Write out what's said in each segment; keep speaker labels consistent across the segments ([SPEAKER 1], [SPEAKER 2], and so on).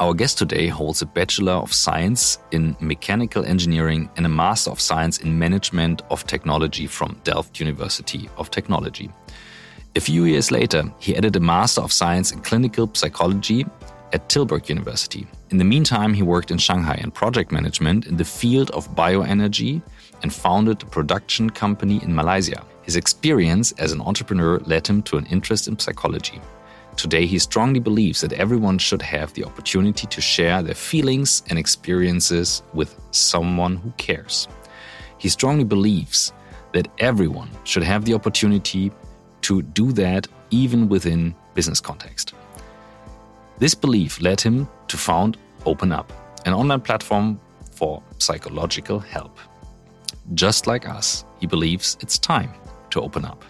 [SPEAKER 1] Our guest today holds a Bachelor of Science in Mechanical Engineering and a Master of Science in Management of Technology from Delft University of Technology. A few years later, he added a Master of Science in Clinical Psychology at Tilburg University. In the meantime, he worked in Shanghai in project management in the field of bioenergy and founded a production company in Malaysia. His experience as an entrepreneur led him to an interest in psychology. Today, he strongly believes that everyone should have the opportunity to share their feelings and experiences with someone who cares. He strongly believes that everyone should have the opportunity to do that even within business context. This belief led him to found Open Up, an online platform for psychological help. Just like us, he believes it's time to open up.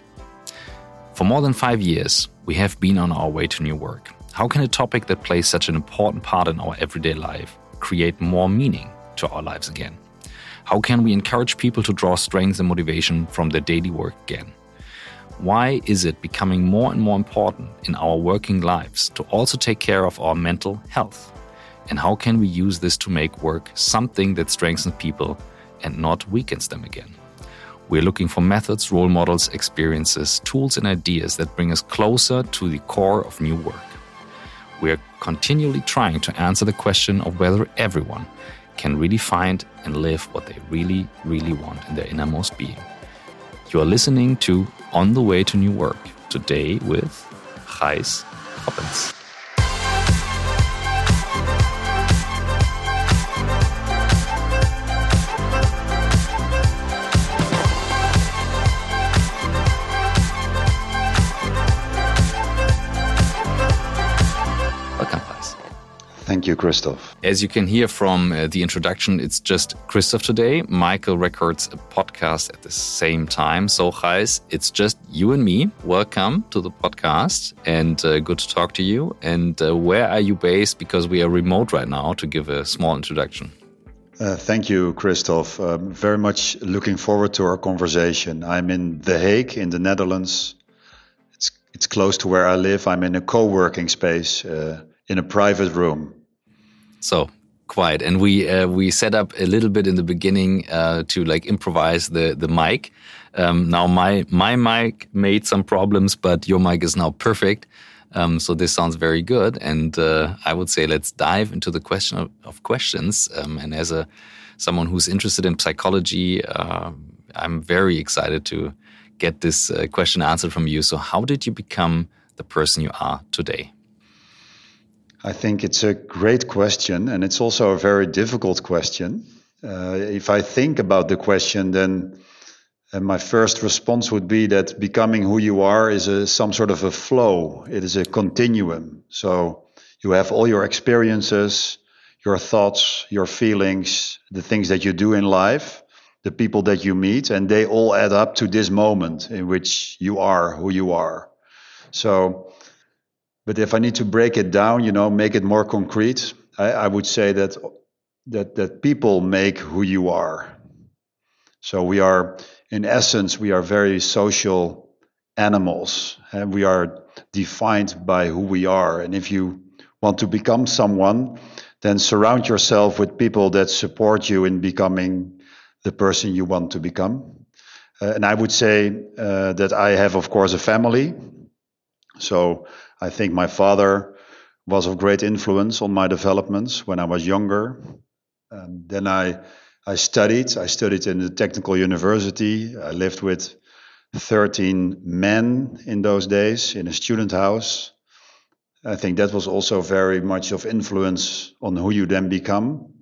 [SPEAKER 1] For more than five years, we have been on our way to new work. How can a topic that plays such an important part in our everyday life create more meaning to our lives again? How can we encourage people to draw strength and motivation from their daily work again? Why is it becoming more and more important in our working lives to also take care of our mental health? And how can we use this to make work something that strengthens people and not weakens them again? We're looking for methods, role models, experiences, tools, and ideas that bring us closer to the core of new work. We are continually trying to answer the question of whether everyone can really find and live what they really, really want in their innermost being. You are listening to On the Way to New Work today with Gijs Coppens.
[SPEAKER 2] Thank you, Christoph.
[SPEAKER 1] As you can hear from uh, the introduction, it's just Christoph today. Michael records a podcast at the same time. So, Gijs, it's just you and me. Welcome to the podcast and uh, good to talk to you. And uh, where are you based? Because we are remote right now to give a small introduction.
[SPEAKER 2] Uh, thank you, Christoph. Um, very much looking forward to our conversation. I'm in The Hague in the Netherlands. It's, it's close to where I live. I'm in a co working space uh, in a private room.
[SPEAKER 1] So quiet, and we uh, we set up a little bit in the beginning uh, to like improvise the the mic. Um, now my my mic made some problems, but your mic is now perfect. Um, so this sounds very good, and uh, I would say let's dive into the question of, of questions. Um, and as a someone who's interested in psychology, uh, I'm very excited to get this uh, question answered from you. So, how did you become the person you are today?
[SPEAKER 2] I think it's a great question, and it's also a very difficult question. Uh, if I think about the question, then uh, my first response would be that becoming who you are is a, some sort of a flow, it is a continuum. So you have all your experiences, your thoughts, your feelings, the things that you do in life, the people that you meet, and they all add up to this moment in which you are who you are. So but if I need to break it down, you know, make it more concrete, I, I would say that that that people make who you are. So we are, in essence, we are very social animals, and we are defined by who we are. And if you want to become someone, then surround yourself with people that support you in becoming the person you want to become. Uh, and I would say uh, that I have, of course, a family. So I think my father was of great influence on my developments when I was younger. Um, then I, I studied. I studied in the technical university. I lived with 13 men in those days in a student house. I think that was also very much of influence on who you then become.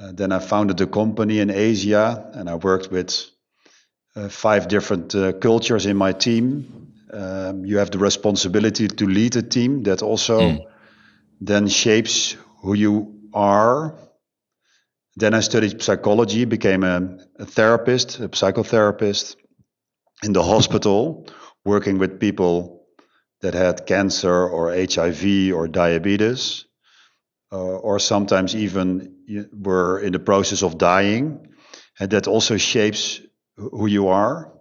[SPEAKER 2] Uh, then I founded a company in Asia and I worked with uh, five different uh, cultures in my team. Um, you have the responsibility to lead a team that also mm. then shapes who you are. Then I studied psychology, became a, a therapist, a psychotherapist in the hospital, working with people that had cancer or HIV or diabetes, uh, or sometimes even were in the process of dying. And that also shapes who you are.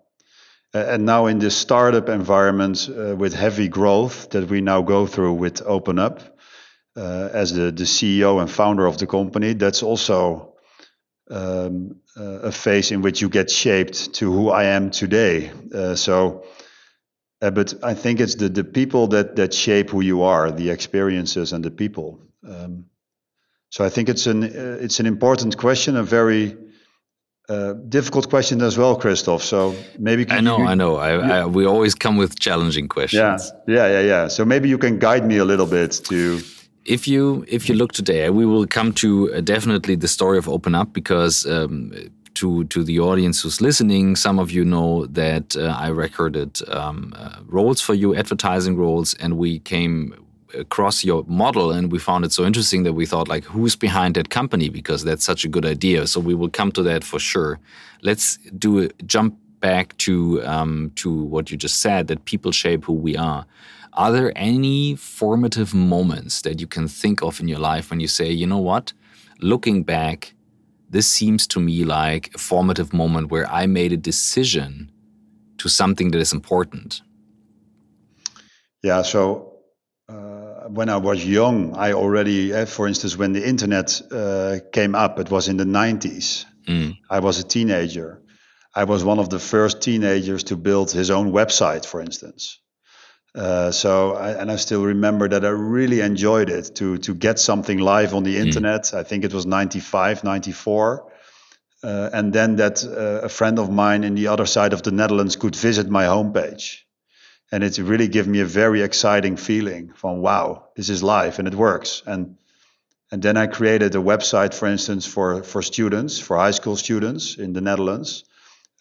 [SPEAKER 2] Uh, and now in this startup environment uh, with heavy growth that we now go through with Open Up, uh, as the, the CEO and founder of the company, that's also um, uh, a phase in which you get shaped to who I am today. Uh, so, uh, but I think it's the, the people that, that shape who you are, the experiences and the people. Um, so I think it's an it's an important question, a very uh, difficult question as well, Christoph. So maybe
[SPEAKER 1] I know, you, I know. I, I, we always come with challenging questions.
[SPEAKER 2] Yeah, yeah, yeah, yeah. So maybe you can guide me a little bit to
[SPEAKER 1] if you if you look today, we will come to uh, definitely the story of Open Up because um, to to the audience who's listening, some of you know that uh, I recorded um, uh, roles for you, advertising roles, and we came across your model and we found it so interesting that we thought like who's behind that company? Because that's such a good idea. So we will come to that for sure. Let's do a jump back to um, to what you just said that people shape who we are. Are there any formative moments that you can think of in your life when you say, you know what, looking back, this seems to me like a formative moment where I made a decision to something that is important?
[SPEAKER 2] Yeah, so when I was young, I already, uh, for instance, when the internet uh, came up, it was in the 90s. Mm. I was a teenager. I was one of the first teenagers to build his own website, for instance. Uh, so I, and I still remember that I really enjoyed it to to get something live on the mm. internet. I think it was 95, 94. Uh, and then that uh, a friend of mine in the other side of the Netherlands could visit my homepage. And it really gave me a very exciting feeling from wow, this is life and it works. And and then I created a website, for instance, for for students, for high school students in the Netherlands,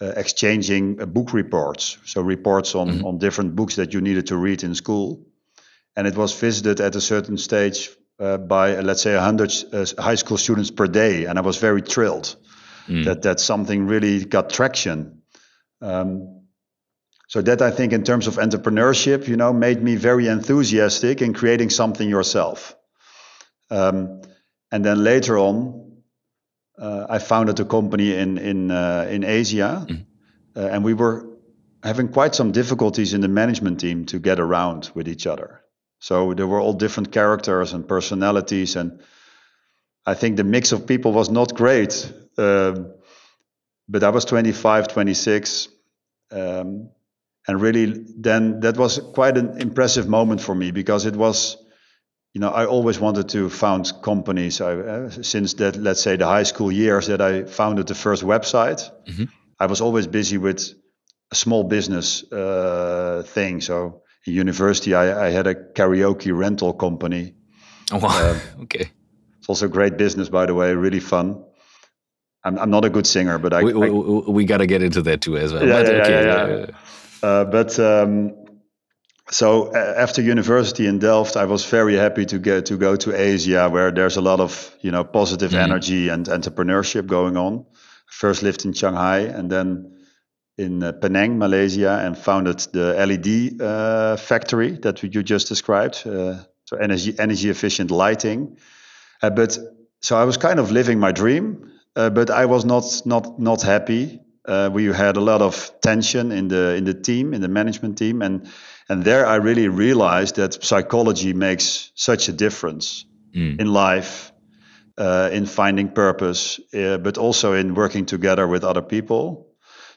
[SPEAKER 2] uh, exchanging uh, book reports, so reports on, mm-hmm. on different books that you needed to read in school. And it was visited at a certain stage uh, by, uh, let's say, 100 uh, high school students per day. And I was very thrilled mm. that, that something really got traction. Um, so that I think in terms of entrepreneurship, you know, made me very enthusiastic in creating something yourself. Um, and then later on, uh, I founded a company in in uh, in Asia, mm. uh, and we were having quite some difficulties in the management team to get around with each other. So there were all different characters and personalities, and I think the mix of people was not great. Um, but I was 25, 26, um, and really then that was quite an impressive moment for me because it was you know, I always wanted to found companies. I, uh, since that, let's say, the high school years that I founded the first website, mm-hmm. I was always busy with a small business uh, thing. So in university, I, I, had a karaoke rental company.
[SPEAKER 1] Oh, wow. Uh, okay.
[SPEAKER 2] It's also great business, by the way, really fun. I'm, I'm not a good singer, but I.
[SPEAKER 1] We, we, we got to get into that too as well.
[SPEAKER 2] Yeah, but, yeah, okay, yeah, yeah. Uh, but um, so after university in Delft, I was very happy to get to go to Asia, where there's a lot of you know positive mm. energy and entrepreneurship going on. First lived in Shanghai, and then in uh, Penang, Malaysia, and founded the LED uh, factory that you just described. Uh, so energy energy efficient lighting. Uh, but so I was kind of living my dream, uh, but I was not not not happy. Uh, we had a lot of tension in the in the team, in the management team, and and there I really realized that psychology makes such a difference mm. in life, uh, in finding purpose, uh, but also in working together with other people.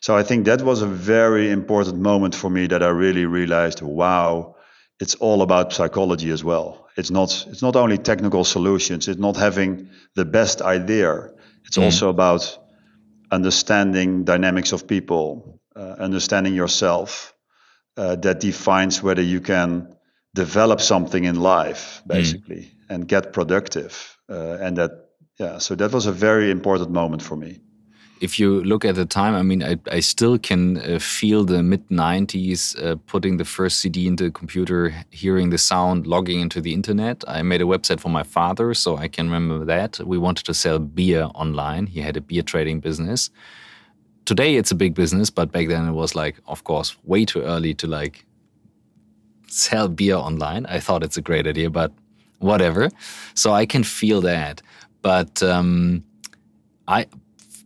[SPEAKER 2] So I think that was a very important moment for me that I really realized, wow, it's all about psychology as well. It's not it's not only technical solutions. It's not having the best idea. It's mm. also about understanding dynamics of people, uh, understanding yourself, uh, that defines whether you can develop something in life, hmm. basically, mm. and get productive. Uh, and that, yeah, so that was a very important moment for me.
[SPEAKER 1] If you look at the time, I mean, I, I still can uh, feel the mid 90s uh, putting the first CD into the computer, hearing the sound, logging into the internet. I made a website for my father, so I can remember that. We wanted to sell beer online. He had a beer trading business today it's a big business, but back then it was like, of course, way too early to like sell beer online. I thought it's a great idea, but whatever. So I can feel that. But um, I,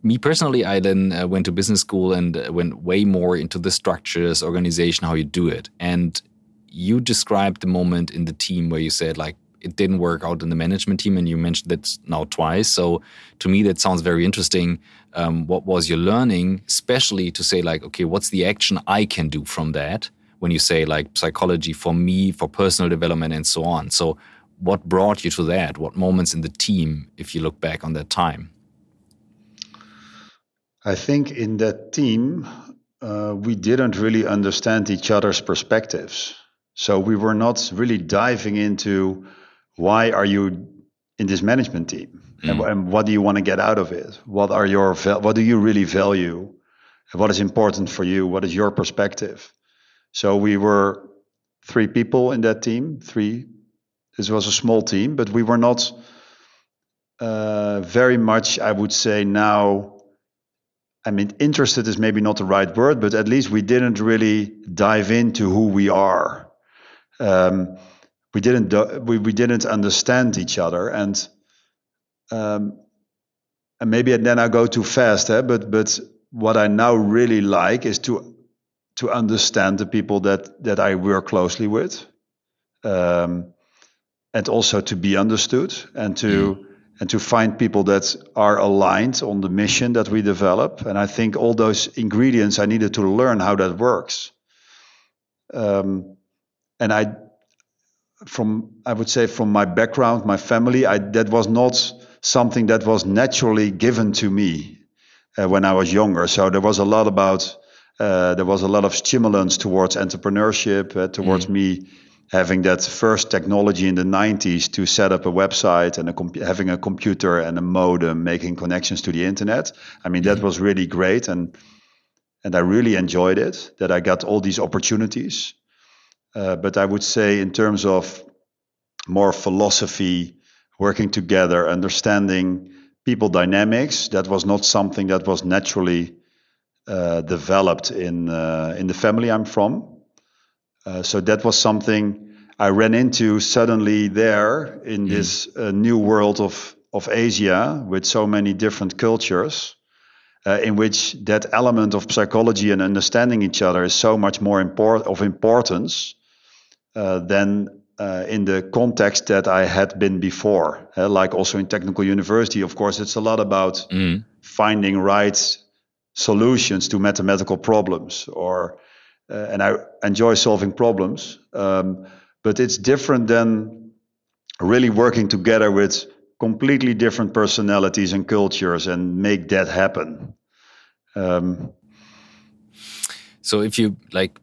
[SPEAKER 1] me personally, I then uh, went to business school and uh, went way more into the structures, organization, how you do it. And you described the moment in the team where you said like, it didn't work out in the management team, and you mentioned that now twice. So to me, that sounds very interesting. Um, what was your learning, especially to say like, okay, what's the action I can do from that? When you say like psychology for me, for personal development, and so on. So what brought you to that? What moments in the team, if you look back on that time?
[SPEAKER 2] I think in that team, uh, we didn't really understand each other's perspectives. So we were not really diving into why are you in this management team mm. and, and, what do you want to get out of it? What are your what do you really value? What is important for you? What is your perspective? So we were three people in that team. Three. This was a small team, but we were not uh, very much. I would say now I mean, interested is maybe not the right word, but at least we didn't really dive into who we are. Um, we didn't we, we didn't understand each other, and um, and maybe then I go too fast, eh? but but what I now really like is to to understand the people that that I work closely with, um, and also to be understood and to. Mm and to find people that are aligned on the mission that we develop. And I think all those ingredients I needed to learn how that works. Um, and I, from I would say from my background, my family, I, that was not something that was naturally given to me uh, when I was younger. So there was a lot about uh, there was a lot of stimulants towards entrepreneurship, uh, towards mm. me having that first technology in the 90s to set up a website and a having a computer and a modem making connections to the internet. I mean that mm-hmm. was really great and and i really enjoyed it that i got all these opportunities. Uh, but i would say in terms of more philosophy working together understanding people dynamics that was not something that was naturally uh, developed in uh, in the family i'm from uh, so that was something I ran into suddenly there in mm. this uh, new world of, of Asia with so many different cultures, uh, in which that element of psychology and understanding each other is so much more import- of importance uh, than uh, in the context that I had been before. like also in technical university, of course, it's a lot about mm. finding right solutions to mathematical problems or uh, and I enjoy solving problems. Um, but it's different than really working together with completely different personalities and cultures and make that happen. Um,
[SPEAKER 1] so if you like,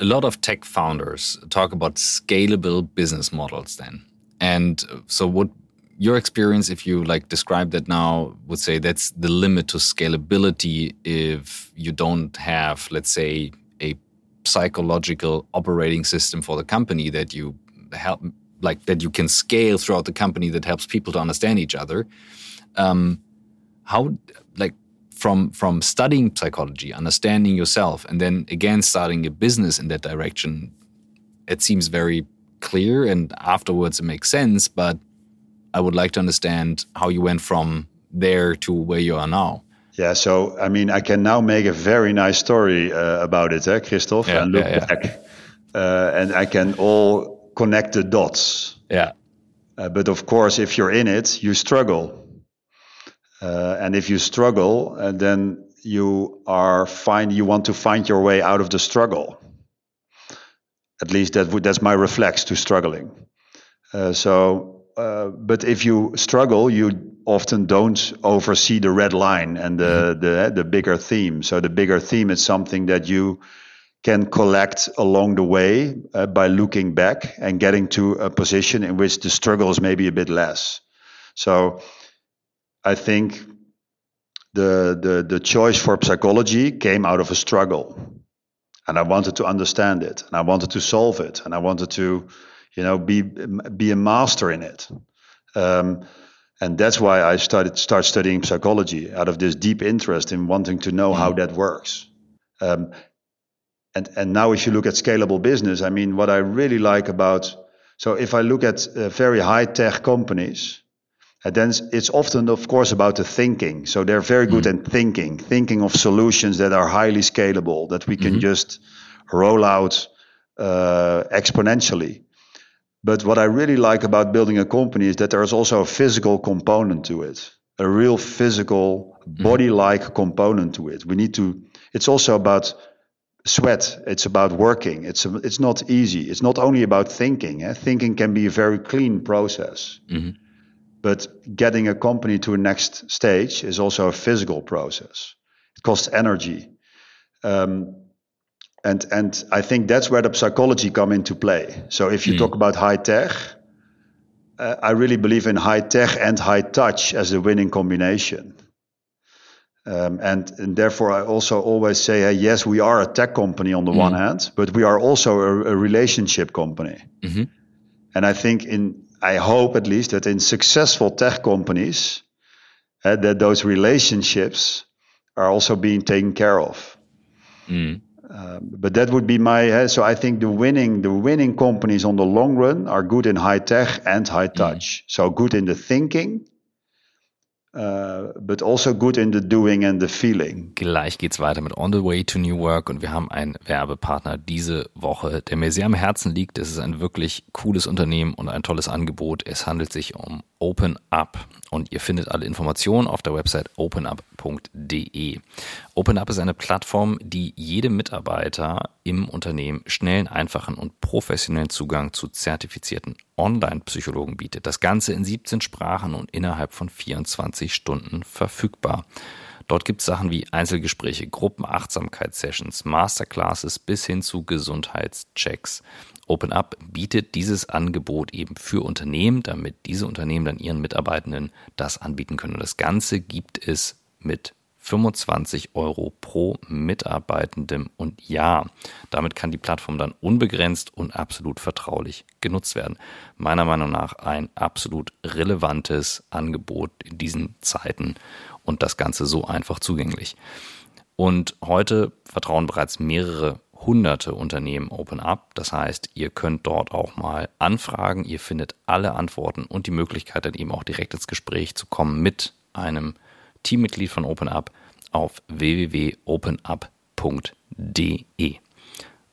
[SPEAKER 1] a lot of tech founders talk about scalable business models then. And so what your experience, if you like describe that now, would say that's the limit to scalability if you don't have, let's say, psychological operating system for the company that you help like that you can scale throughout the company that helps people to understand each other. Um, how like from from studying psychology understanding yourself and then again starting a business in that direction it seems very clear and afterwards it makes sense but i would like to understand how you went from there to where you are now
[SPEAKER 2] yeah, so I mean, I can now make a very nice story uh, about it, eh, Christoph, yeah, and look yeah, yeah. back, uh, and I can all connect the dots.
[SPEAKER 1] Yeah.
[SPEAKER 2] Uh, but of course, if you're in it, you struggle, uh, and if you struggle, uh, then you are find you want to find your way out of the struggle. At least that would, that's my reflex to struggling. Uh, so uh, but if you struggle, you often don't oversee the red line and the, mm-hmm. the the bigger theme. So the bigger theme is something that you can collect along the way uh, by looking back and getting to a position in which the struggle is maybe a bit less. So I think the the the choice for psychology came out of a struggle, and I wanted to understand it, and I wanted to solve it, and I wanted to you know, be be a master in it. Um, and that's why I started start studying psychology out of this deep interest in wanting to know how mm. that works. Um, and and now, if you look at scalable business, I mean, what I really like about so if I look at uh, very high tech companies, and uh, then it's often, of course, about the thinking. So they're very good mm. at thinking, thinking of solutions that are highly scalable, that we can mm-hmm. just roll out uh, exponentially. But what I really like about building a company is that there is also a physical component to it, a real physical mm-hmm. body-like component to it. We need to. It's also about sweat. It's about working. It's a, it's not easy. It's not only about thinking. Eh? Thinking can be a very clean process. Mm-hmm. But getting a company to a next stage is also a physical process. It costs energy. Um, and and I think that's where the psychology come into play. So if you mm. talk about high tech, uh, I really believe in high tech and high touch as a winning combination. Um, and, and therefore, I also always say, hey, yes, we are a tech company on the mm. one hand, but we are also a, a relationship company. Mm-hmm. And I think in, I hope at least that in successful tech companies, uh, that those relationships are also being taken care of. Mm. But that would be my uh, so I think the winning the winning companies on the long run are good in high tech and high mm. touch. Mm. So good in the thinking, Uh, but also good in the doing and the feeling.
[SPEAKER 1] Gleich geht's weiter mit On the Way to New Work und wir haben einen Werbepartner diese Woche, der mir sehr am Herzen liegt. Es ist ein wirklich cooles Unternehmen und ein tolles Angebot. Es handelt sich um Open Up und ihr findet alle Informationen auf der Website openup.de. OpenUp ist eine Plattform, die jedem Mitarbeiter im Unternehmen schnellen, einfachen und professionellen Zugang zu zertifizierten Online-Psychologen bietet. Das Ganze in 17 Sprachen und innerhalb von 24 Stunden verfügbar. Dort gibt es Sachen wie Einzelgespräche, Gruppenachtsamkeitssessions, Masterclasses bis hin zu Gesundheitschecks. OpenUp bietet dieses Angebot eben für Unternehmen, damit diese Unternehmen dann ihren Mitarbeitenden das anbieten können. Und das Ganze gibt es mit 25 Euro pro Mitarbeitendem und Jahr. Damit kann die Plattform dann unbegrenzt und absolut vertraulich genutzt werden. Meiner Meinung nach ein absolut relevantes Angebot in diesen Zeiten und das Ganze so einfach zugänglich. Und heute vertrauen bereits mehrere hunderte Unternehmen Open Up. Das heißt, ihr könnt dort auch mal anfragen. Ihr findet alle Antworten und die Möglichkeit, dann eben auch direkt ins Gespräch zu kommen mit einem Teammitglied von OpenUp auf www.openup.de.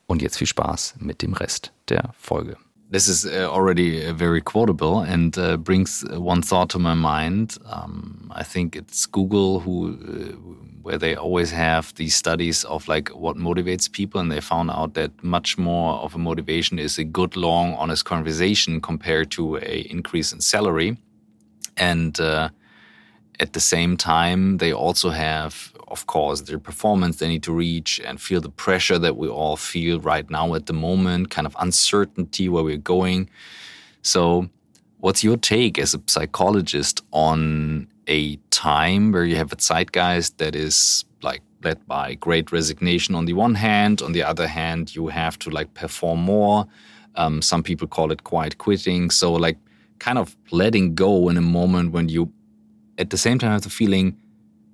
[SPEAKER 1] Und jetzt viel Spaß mit dem Rest der Folge. This is uh, already uh, very quotable and uh, brings one thought to my mind. Um, I think it's Google who, where they always have these studies of like what motivates people, and they found out that much more of a motivation is a good, long, honest conversation compared to a increase in salary. And uh, at the same time, they also have, of course, their performance they need to reach and feel the pressure that we all feel right now at the moment, kind of uncertainty where we're going. So, what's your take as a psychologist on a time where you have a zeitgeist that is like led by great resignation on the one hand, on the other hand, you have to like perform more. Um, some people call it quiet quitting. So, like, kind of letting go in a moment when you at the same time, I have the feeling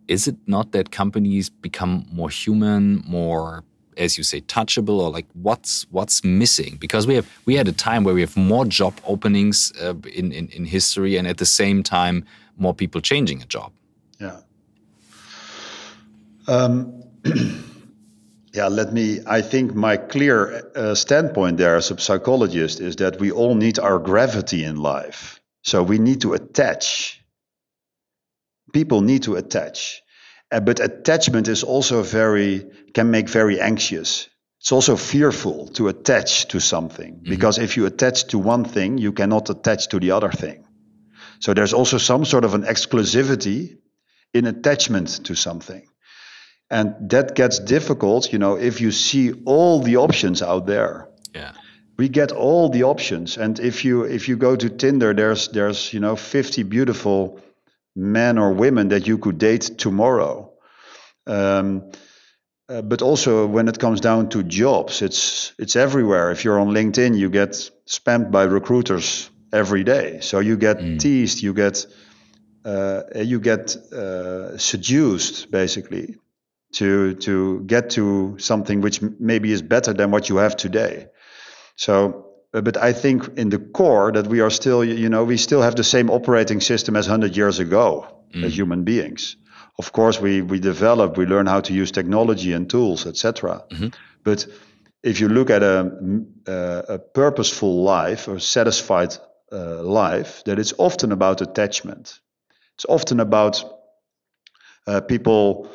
[SPEAKER 1] is it not that companies become more human, more as you say touchable or like what's what's missing? Because we have we had a time where we have more job openings uh, in, in in history and at the same time more people changing a job.
[SPEAKER 2] Yeah. Um, yeah let me i think my clear uh, standpoint there as a psychologist is that we all need our gravity in life. So we need to attach people need to attach. Uh, but attachment is also very, can make very anxious. It's also fearful to attach to something mm-hmm. because if you attach to one thing, you cannot attach to the other thing. So there's also some sort of an exclusivity in attachment to something. And that gets difficult, you know, if you see all the options out there.
[SPEAKER 1] Yeah.
[SPEAKER 2] We get all the options. And if you if you go to Tinder, there's there's, you know, 50 beautiful men or women that you could date tomorrow. Um, uh, but also when it comes down to jobs, it's it's everywhere. If you're on LinkedIn, you get spammed by recruiters every day. So you get mm. teased, you get uh, you get uh, seduced basically to to get to something which maybe is better than what you have today. So but I think in the core that we are still, you know, we still have the same operating system as 100 years ago mm. as human beings. Of course, we we develop, we learn how to use technology and tools, etc. Mm-hmm. But if you look at a, a purposeful life or satisfied uh, life, that it's often about attachment. It's often about uh, people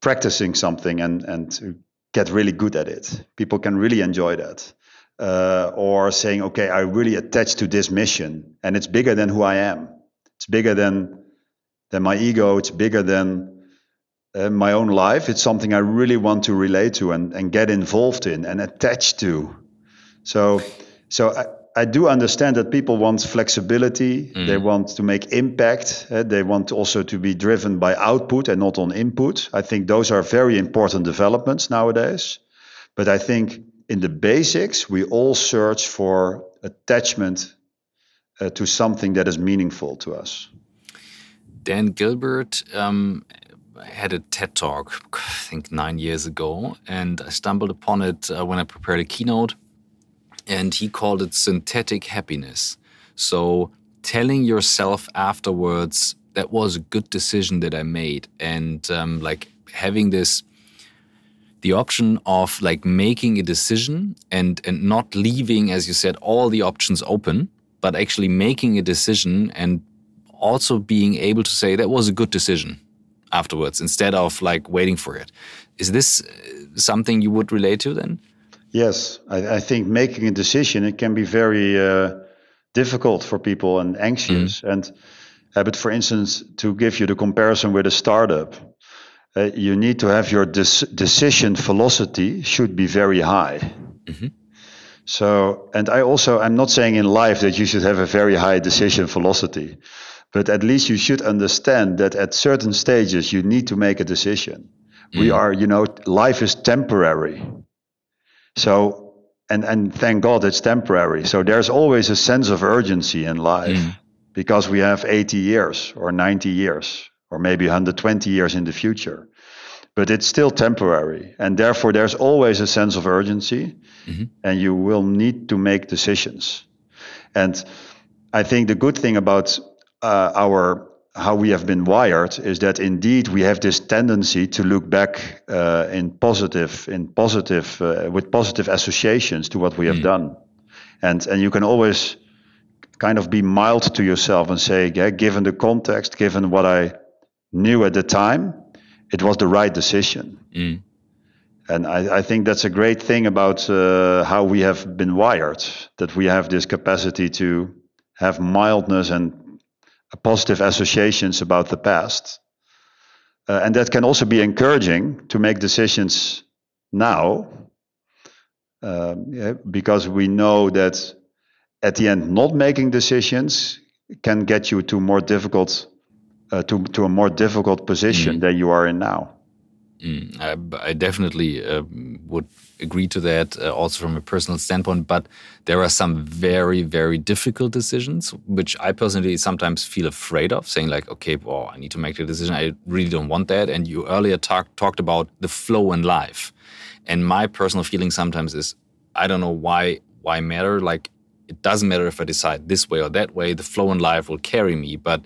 [SPEAKER 2] practicing something and and get really good at it. People can really enjoy that. Uh, or saying, okay, I really attach to this mission, and it's bigger than who I am. It's bigger than than my ego. It's bigger than uh, my own life. It's something I really want to relate to and, and get involved in and attach to. So, so I, I do understand that people want flexibility. Mm. They want to make impact. Uh, they want also to be driven by output and not on input. I think those are very important developments nowadays. But I think in the basics, we all search for attachment uh, to something that is meaningful to us.
[SPEAKER 1] Dan Gilbert um, had a TED talk, I think nine years ago, and I stumbled upon it uh, when I prepared a keynote and he called it synthetic happiness. So telling yourself afterwards that was a good decision that I made, and um, like having this the option of like making a decision and and not leaving as you said all the options open but actually making a decision and also being able to say that was a good decision afterwards instead of like waiting for it is this uh, something you would relate to then
[SPEAKER 2] Yes, I, I, think making a decision it can be very uh, difficult for people and anxious. Mm. And uh, but for instance, to give you the comparison with a startup, uh, you need to have your decision velocity should be very high. Mm-hmm. So, and I also I'm not saying in life that you should have a very high decision velocity, but at least you should understand that at certain stages you need to make a decision. Mm. We are, you know, life is temporary. So, and, and thank God it's temporary. So there's always a sense of urgency in life mm. because we have 80 years or 90 years or maybe 120 years in the future. But it's still temporary. And therefore, there's always a sense of urgency mm-hmm. and you will need to make decisions. And I think the good thing about uh, our how we have been wired is that indeed we have this tendency to look back uh, in positive, in positive, uh, with positive associations to what we have mm. done, and and you can always kind of be mild to yourself and say, yeah, given the context, given what I knew at the time, it was the right decision. Mm. And I, I, think that's a great thing about uh, how we have been wired, that we have this capacity to have mildness and positive associations about the past. Uh, and that can also be encouraging to make decisions now uh, yeah, because we know that at the end not making decisions can get you to more difficult uh, to, to a more difficult position mm. than you are in now
[SPEAKER 1] Mm, I, I, definitely uh, would agree to that, uh, also from a personal standpoint. But there are some very, very difficult decisions, which I personally sometimes feel afraid of, saying like, "Okay, well, I need to make a decision. I really don't want that." And you earlier talk, talked about the flow in life, and my personal feeling sometimes is, I don't know why why matter. Like, it doesn't matter if I decide this way or that way. The flow in life will carry me, but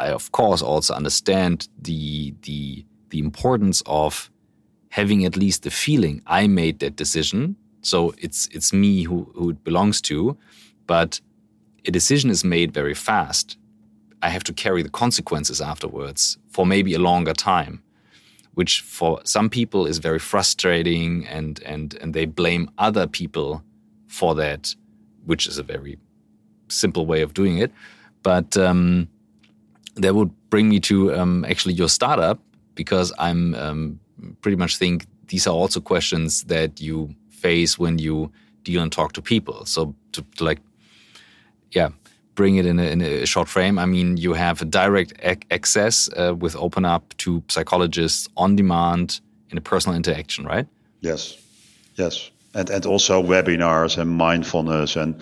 [SPEAKER 1] I of course also understand the the the importance of having at least the feeling I made that decision. So it's it's me who, who it belongs to, but a decision is made very fast. I have to carry the consequences afterwards for maybe a longer time, which for some people is very frustrating and and and they blame other people for that, which is a very simple way of doing it. But um, that would bring me to um, actually your startup because I'm um, pretty much think these are also questions that you face when you deal and talk to people. So to, to like, yeah, bring it in a, in a, short frame. I mean, you have a direct ac access uh, with Open Up to psychologists on demand in a personal interaction, right?
[SPEAKER 2] Yes, yes, and and also webinars and mindfulness, and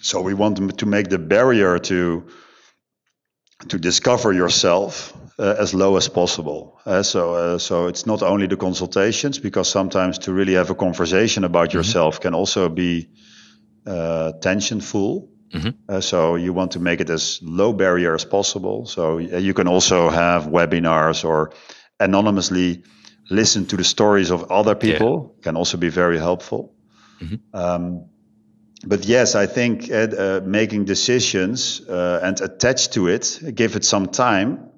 [SPEAKER 2] so we want to make the barrier to to discover yourself uh, as low as possible. Uh, so, uh, so it's not only the consultations, because sometimes to really have a conversation about mm-hmm. yourself can also be uh, tensionful. Mm-hmm. Uh, so you want to make it as low barrier as possible. So uh, you can also have webinars or anonymously listen to the stories of other people yeah. can also be very helpful. Mm-hmm. Um, but yes, I think uh, making decisions uh, and attach to it, give it some time,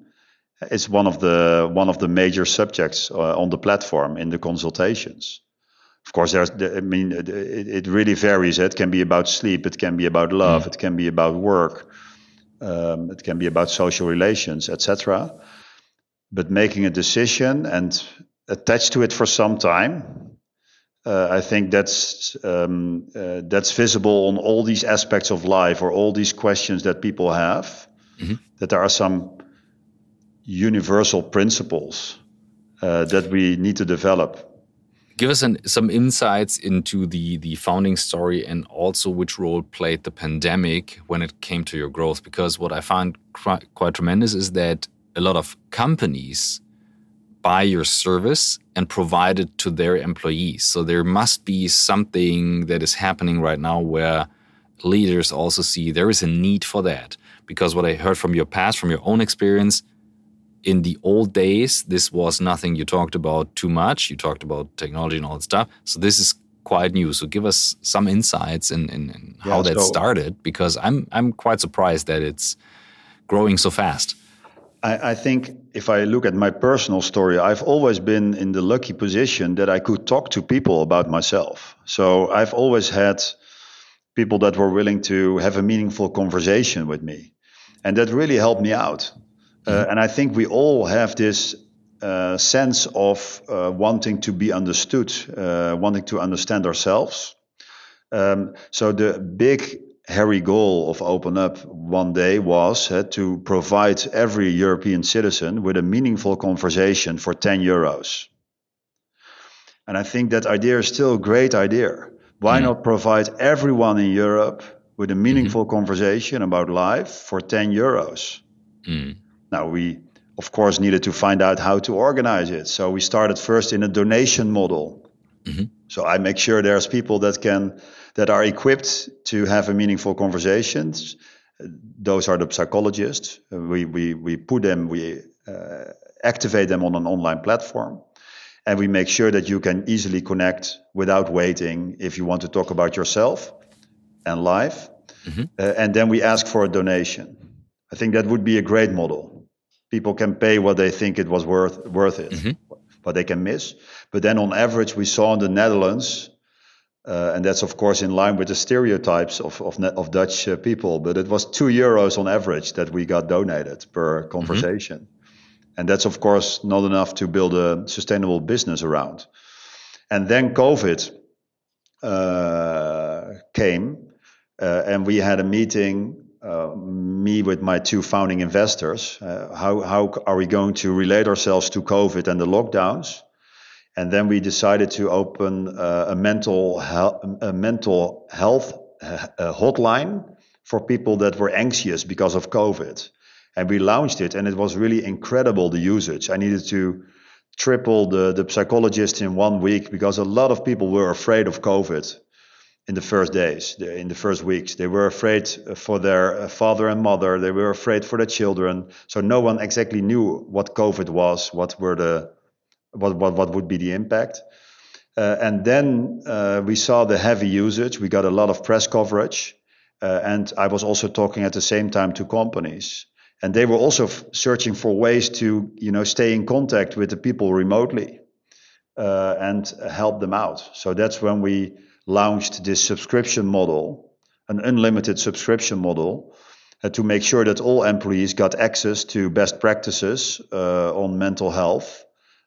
[SPEAKER 2] is one of the one of the major subjects uh, on the platform in the consultations. Of course, there's. I mean, it, it, really varies. It can be about sleep. It can be about love. Mm. It can be about work. Um, it can be about social relations, etc. But making a decision and attach to it for some time uh, I think that's um, uh, that's visible on all these aspects of life or all these questions that people have. Mm-hmm. That there are some universal principles uh, that we need to develop.
[SPEAKER 1] Give us an, some insights into the the founding story and also which role played the pandemic when it came to your growth. Because what I find quite, quite tremendous is that a lot of companies buy your service and provide it to their employees. So there must be something that is happening right now where leaders also see there is a need for that. Because what I heard from your past, from your own experience, in the old days, this was nothing you talked about too much. You talked about technology and all that stuff. So this is quite new. So give us some insights in, in, in how yeah, that so started, because I'm I'm quite surprised that it's growing so fast.
[SPEAKER 2] I, I, think if I look at my personal story, I've always been in the lucky position that I could talk to people about myself. So I've always had people that were willing to have a meaningful conversation with me. And that really helped me out. Uh, mm-hmm. Uh, and I think we all have this uh, sense of uh, wanting to be understood, uh, wanting to understand ourselves. Um, so the big hairy goal of Open Up one day was uh, to provide every European citizen with a meaningful conversation for 10 euros. And I think that idea is still a great idea. Why mm. not provide everyone in Europe with a meaningful mm-hmm. conversation about life for 10 euros? Mm. Now, we, of course, needed to find out how to organize it. So we started first in a donation model. Mm-hmm. So I make sure there's people that can that are equipped to have a meaningful conversations. Those are the psychologists. We we we put them we uh, activate them on an online platform, and we make sure that you can easily connect without waiting if you want to talk about yourself and life. Mm-hmm. Uh, and then we ask for a donation. I think that would be a great model. People can pay what they think it was worth worth it, mm-hmm. what they can miss. But then on average, we saw in the Netherlands uh, and that's of course in line with the stereotypes of of, of Dutch uh, people. But it was two euros on average that we got donated per mm-hmm. conversation, mm-hmm. and that's of course not enough to build a sustainable business around. And then COVID uh, came, uh, and we had a meeting. Uh, me with my two founding investors. Uh, how how are we going to relate ourselves to COVID and the lockdowns? And then we decided to open uh, a mental health, a mental health uh, hotline for people that were anxious because of COVID. And we launched it, and it was really incredible the usage. I needed to triple the, the psychologists in one week because a lot of people were afraid of COVID in the first days, in the first weeks. They were afraid for their uh, father and mother, they were afraid for their children. So no one exactly knew what COVID was, what were the what, what, what would be the impact. Uh, and then uh, we saw the heavy usage. We got a lot of press coverage. Uh, and I was also talking at the same time to companies. And they were also f- searching for ways to, you know, stay in contact with the people remotely uh, and help them out. So that's when we launched this subscription model, an unlimited subscription model, uh, to make sure that all employees got access to best practices uh, on mental health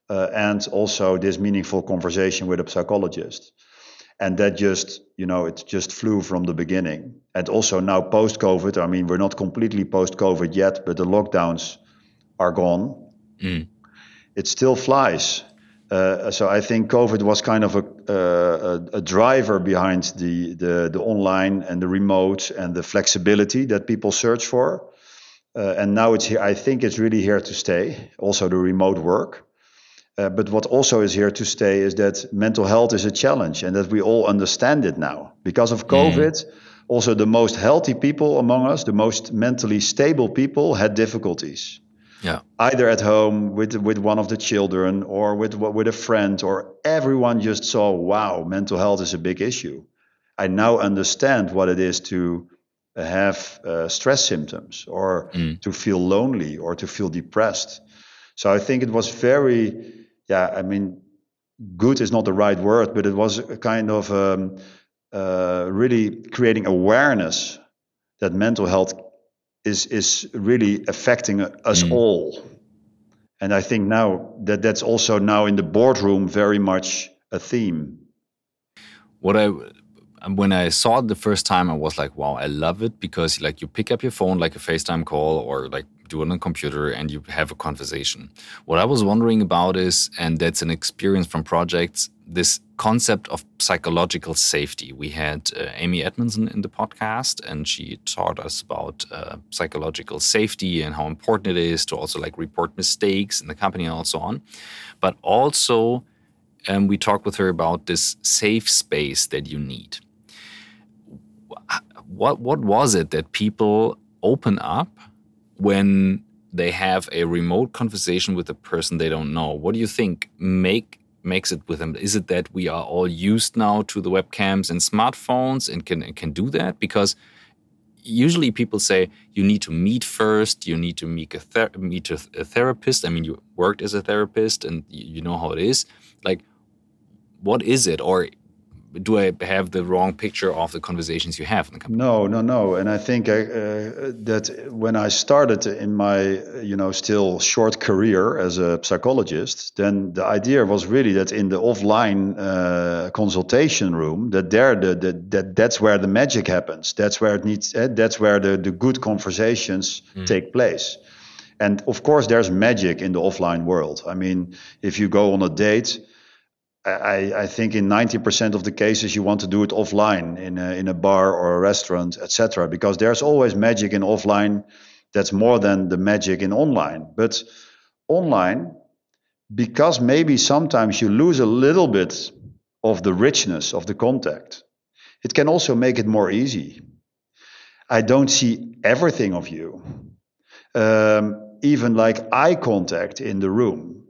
[SPEAKER 2] uh, and also this meaningful conversation with a psychologist. And that just you know it just flew from the beginning. And also now post covid i mean we're not completely post covid yet but the lockdowns are gone. Mm. it still flies. Uh, so i think covid was kind of a, uh, a, a, driver behind the, the the online and the remote and the flexibility that people search for. Uh, and now it's here i think it's really here to stay also the remote work uh, but what also is here to stay is that mental health is a challenge and that we all understand it now. Because of COVID, mm. also the most healthy people among us, the most mentally stable people had difficulties. Yeah. Either at home with with one of the children or with with a friend or everyone just saw, wow, mental health is a big issue. I now understand what it is to have uh, stress symptoms or mm. to feel lonely or to feel depressed. So I think it was very, yeah, I mean, good is not the right word, but it was a kind of um, uh, really creating awareness that mental health is is really affecting us mm. all. And I think now that that's also now in the boardroom very much a theme.
[SPEAKER 1] What I when I saw it the first time, I was like, wow, I love it because like you pick up your phone like a FaceTime call or like do it on a computer and you have a conversation. What I was wondering about is, and that's an experience from projects, this concept of psychological safety. We had uh, Amy Edmondson in the podcast, and she taught us about uh, psychological safety and how important it is to also like report mistakes in the company and so on. But also, um, we talked with her about this safe space that you need. What what was it that people open up when they have a remote conversation with a person they don't know? What do you think make makes it with them? Is it that we are all used now to the webcams and smartphones and can can do that? Because usually people say you need to meet first, you need to meet a, ther meet a, a therapist. I mean, you worked as a therapist and you know how it is. Like, what is it, or do I have the wrong picture of the conversations you have in the company?
[SPEAKER 2] No, no, no. And I think uh, that when I started in my, you know, still short career as a psychologist, then the idea was really that in the offline uh, consultation room, that there, the, the, that that's where the magic happens. That's where it needs. Uh, that's where the the good conversations mm. take place. And of course, there's magic in the offline world. I mean, if you go on a date I, I, think in 90% of the cases you want to do it offline in a, in a bar or a restaurant, etc. Because there's always magic in offline that's more than the magic in online. But online, because maybe sometimes you lose a little bit of the richness of the contact, it can also make it more easy. I don't see everything of you. Um, even like eye contact in the room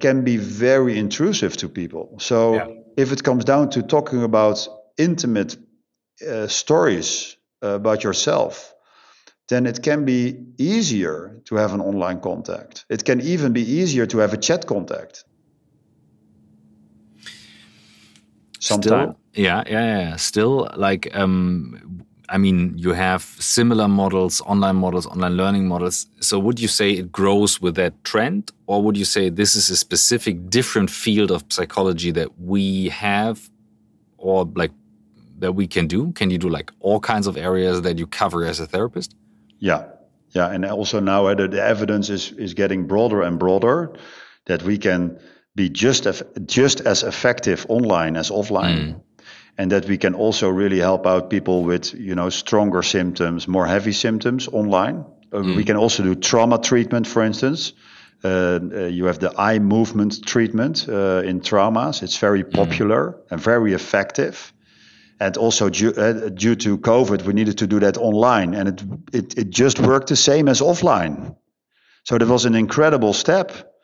[SPEAKER 2] can be very intrusive to people. So yeah. if it comes down to talking about intimate uh, stories uh, about yourself, then it can be easier to have an online contact. It can even be easier to have a chat contact.
[SPEAKER 1] Sometimes. yeah, yeah, yeah. Still, like um, I mean, you have similar models, online models, online learning models. So, would you say it grows with that trend, or would you say this is a specific different field of psychology that we have, or like that we can do? Can you do like all kinds of areas that you cover as a therapist?
[SPEAKER 2] Yeah, yeah, and also now uh, the, the evidence is is getting broader and broader that we can be just just as effective online as offline. Mm and that we can also really help out people with you know stronger symptoms, more heavy symptoms online. Uh, mm. We can also do trauma treatment, for instance. Uh, uh, you have the eye movement treatment uh, in traumas. It's very mm. popular mm. and very effective. And also due, uh, due to COVID, we needed to do that online, and it, it it just worked the same as offline. So that was an incredible step.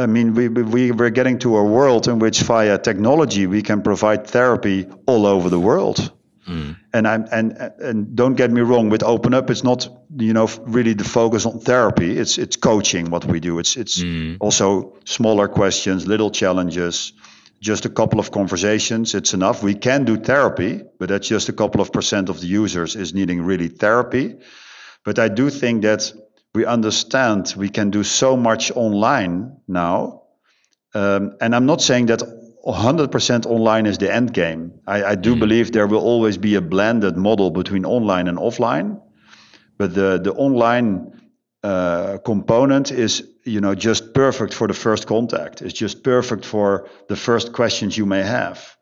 [SPEAKER 2] I mean, we, we, we're getting to a world in which via technology we can provide therapy all over the world. Mm. And I'm and and don't get me wrong, with OpenUp, it's not you know really the focus on therapy. It's it's coaching what we do. It's it's mm. also smaller questions, little challenges, just a couple of conversations. It's enough. We can do therapy, but that's just a couple of percent of the users is needing really therapy. But I do think that we understand we can do so much online now. Um, and I'm not saying that 100% online is the end game. I, I do mm. believe there will always be a blended model between online and offline. But the, the online uh, component is you know just perfect for the first contact. It's just perfect for the first questions you may have.